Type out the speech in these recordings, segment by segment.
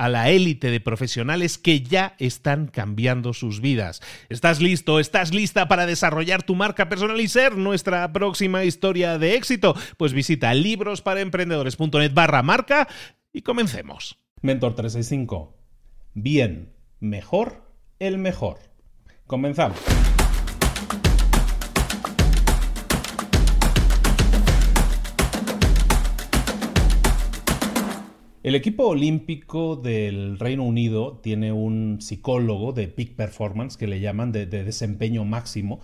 a la élite de profesionales que ya están cambiando sus vidas. ¿Estás listo? ¿Estás lista para desarrollar tu marca personal y ser nuestra próxima historia de éxito? Pues visita librosparaemprendedores.net barra marca y comencemos. Mentor 365. Bien, mejor, el mejor. Comenzamos. El equipo olímpico del Reino Unido tiene un psicólogo de peak performance que le llaman de, desempeño máximo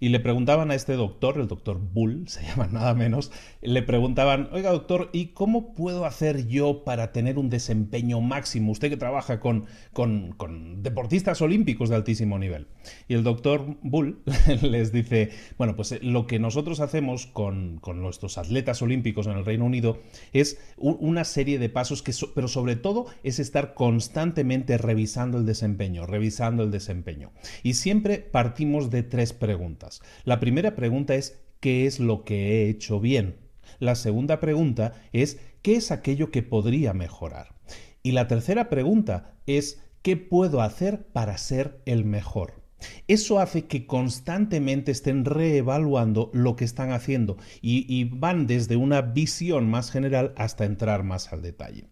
y le preguntaban a este doctor, el doctor Bull, se llama nada menos, le preguntaban, oiga doctor, ¿y cómo puedo hacer yo para tener un desempeño máximo? Usted que trabaja con, con, deportistas olímpicos de altísimo nivel. Y el doctor Bull les dice, bueno, pues eh, lo que nosotros hacemos con, con nuestros atletas olímpicos en el Reino Unido es una serie de pasos que, pero sobre todo es estar constantemente revisando el desempeño, revisando el desempeño. Y siempre partimos de tres preguntas. La primera pregunta es ¿qué es lo que he hecho bien? La segunda pregunta es ¿qué es aquello que podría mejorar? Y la tercera pregunta es ¿qué puedo hacer para ser el mejor? Eso hace que constantemente estén reevaluando lo que están haciendo y, van desde una visión más general hasta entrar más al detalle.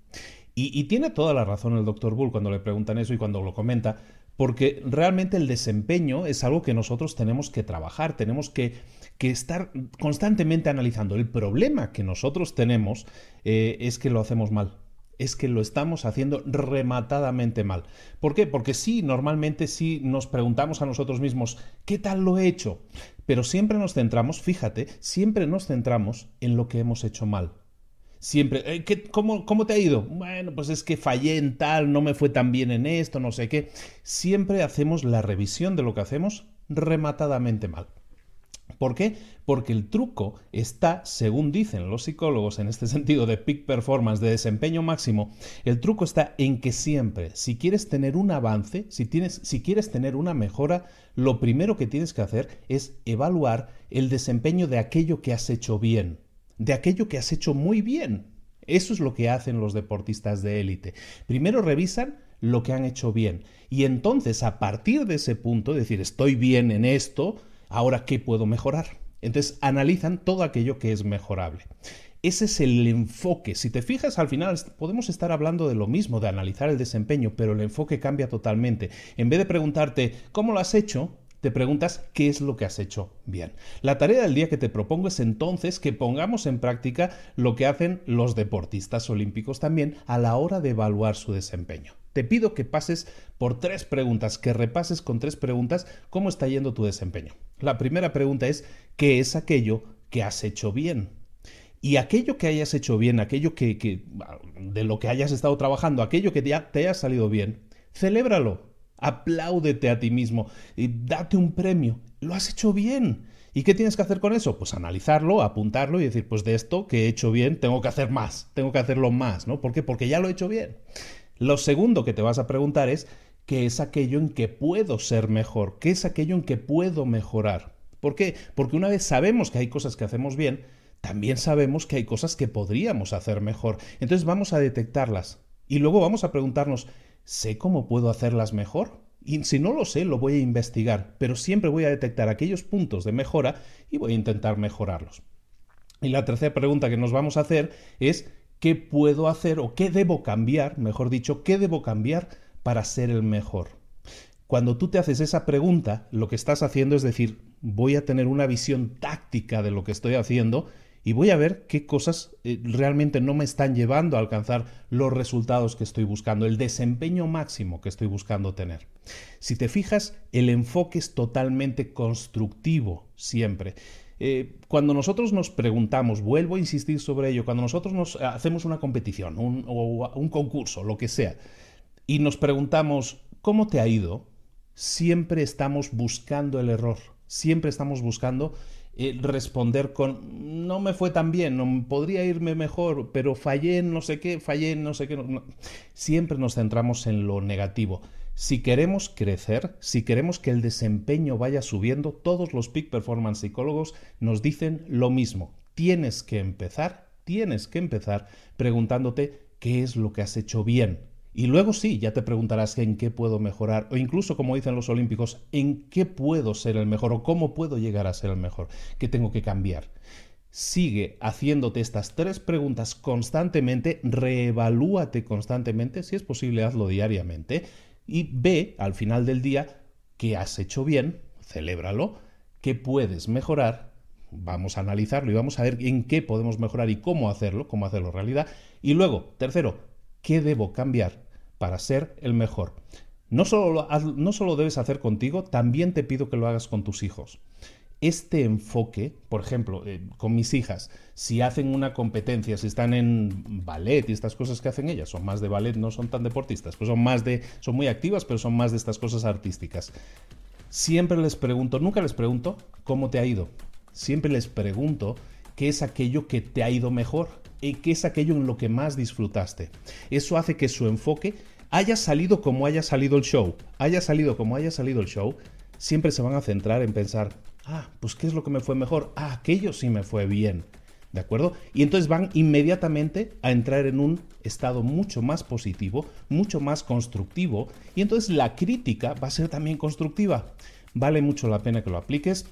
Y, y, tiene toda la razón el doctor Bull cuando le preguntan eso y cuando lo comenta, porque realmente el desempeño es algo que nosotros tenemos que trabajar, tenemos que, estar constantemente analizando. El problema que nosotros tenemos eh, es que lo hacemos mal es que lo estamos haciendo rematadamente mal. ¿Por qué? Porque sí, normalmente sí nos preguntamos a nosotros mismos, ¿qué tal lo he hecho? Pero siempre nos centramos, fíjate, siempre nos centramos en lo que hemos hecho mal. Siempre, eh, cómo, cómo, te ha ido? Bueno, pues es que fallé en tal, no me fue tan bien en esto, no sé qué. Siempre hacemos la revisión de lo que hacemos rematadamente mal. ¿Por qué? Porque el truco está, según dicen los psicólogos en este sentido de peak performance, de desempeño máximo, el truco está en que siempre, si quieres tener un avance, si, tienes, si quieres tener una mejora, lo primero que tienes que hacer es evaluar el desempeño de aquello que has hecho bien de aquello que has hecho muy bien. Eso es lo que hacen los deportistas de élite. Primero revisan lo que han hecho bien y entonces a partir de ese punto, decir, estoy bien en esto, ahora qué puedo mejorar. Entonces analizan todo aquello que es mejorable. Ese es el enfoque. Si te fijas, al final podemos estar hablando de lo mismo, de analizar el desempeño, pero el enfoque cambia totalmente. En vez de preguntarte, ¿cómo lo has hecho? Te preguntas qué es lo que has hecho bien. La tarea del día que te propongo es entonces que pongamos en práctica lo que hacen los deportistas olímpicos también a la hora de evaluar su desempeño. Te pido que pases por tres preguntas, que repases con tres preguntas cómo está yendo tu desempeño. La primera pregunta es, ¿qué es aquello que has hecho bien? Y aquello que hayas hecho bien, aquello que, de lo que hayas estado trabajando, aquello que ya te haya salido bien, celébralo, Apláudete a ti mismo y date un premio. Lo has hecho bien. ¿Y qué tienes que hacer con eso? Pues analizarlo, apuntarlo y decir, pues de esto que he hecho bien, tengo que hacer más, tengo que hacerlo más, ¿no? ¿Por qué? Porque ya lo he hecho bien. Lo segundo que te vas a preguntar es, ¿qué es aquello en que puedo ser mejor? ¿Qué es aquello en que puedo mejorar? ¿Por qué? Porque una vez sabemos que hay cosas que hacemos bien, también sabemos que hay cosas que podríamos hacer mejor. Entonces vamos a detectarlas y luego vamos a preguntarnos, ¿sé cómo puedo hacerlas mejor? Y si no lo sé, lo voy a investigar, pero siempre voy a detectar aquellos puntos de mejora y voy a intentar mejorarlos. Y la tercera pregunta que nos vamos a hacer es, ¿qué puedo hacer o qué debo cambiar, mejor dicho, qué debo cambiar para ser el mejor? Cuando tú te haces esa pregunta, lo que estás haciendo es decir, voy a tener una visión táctica de lo que estoy haciendo y voy a ver qué cosas eh, realmente no me están llevando a alcanzar los resultados que estoy buscando, el desempeño máximo que estoy buscando tener. Si te fijas, el enfoque es totalmente constructivo siempre. Eh, cuando nosotros nos preguntamos, vuelvo a insistir sobre ello, cuando nosotros nos hacemos una competición o un concurso, lo que sea, y nos preguntamos, ¿cómo te ha ido? Siempre estamos buscando el error, siempre estamos buscando eh, responder con no me fue tan bien, no, podría irme mejor, pero fallé en no sé qué, fallé en no sé qué. Siempre nos centramos en lo negativo. Si queremos crecer, si queremos que el desempeño vaya subiendo, todos los peak performance psicólogos nos dicen lo mismo. Tienes que empezar, tienes que empezar preguntándote qué es lo que has hecho bien, y luego sí, ya te preguntarás en qué puedo mejorar, o incluso, como dicen los olímpicos, en qué puedo ser el mejor o cómo puedo llegar a ser el mejor, qué tengo que cambiar. Sigue haciéndote estas tres preguntas constantemente, reevalúate constantemente, si es posible hazlo diariamente, y ve al final del día qué has hecho bien, celébralo, qué puedes mejorar, vamos a analizarlo y vamos a ver en qué podemos mejorar y cómo hacerlo, cómo hacerlo realidad. Y luego, tercero, ¿qué debo cambiar para ser el mejor. No solo, no solo debes hacer contigo, también te pido que lo hagas con tus hijos. Este enfoque, por ejemplo, eh, con mis hijas, si hacen una competencia, si están en ballet y estas cosas que hacen ellas, son más de ballet, no son tan deportistas, pues son más de, son muy activas, pero son más de estas cosas artísticas. Siempre les pregunto, nunca les pregunto cómo te ha ido. Siempre les pregunto qué es aquello que te ha ido mejor qué es aquello en lo que más disfrutaste. Eso hace que su enfoque haya salido como haya salido el show, haya salido como haya salido el show, siempre se van a centrar en pensar, ah, pues qué es lo que me fue mejor, ah, aquello sí me fue bien. ¿De acuerdo? Y entonces van inmediatamente a entrar en un estado mucho más positivo, mucho más constructivo, y entonces la crítica va a ser también constructiva. Vale mucho la pena que lo apliques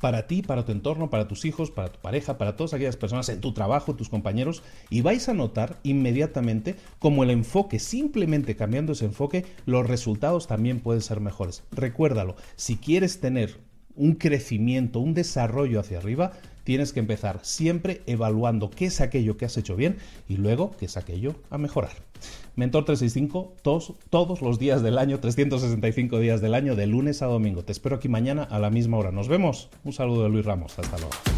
para ti, para tu entorno, para tus hijos, para tu pareja, para todas aquellas personas en tu trabajo, tus compañeros, y vais a notar inmediatamente como el enfoque, simplemente cambiando ese enfoque, los resultados también pueden ser mejores. Recuérdalo, si quieres tener un crecimiento, un desarrollo hacia arriba, tienes que empezar siempre evaluando qué es aquello que has hecho bien y luego qué es aquello a mejorar. Mentor 365 todos, todos los días del año, 365 días del año, de lunes a domingo. Te espero aquí mañana a la misma hora. Nos vemos. Un saludo de Luis Ramos. Hasta luego.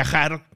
viajar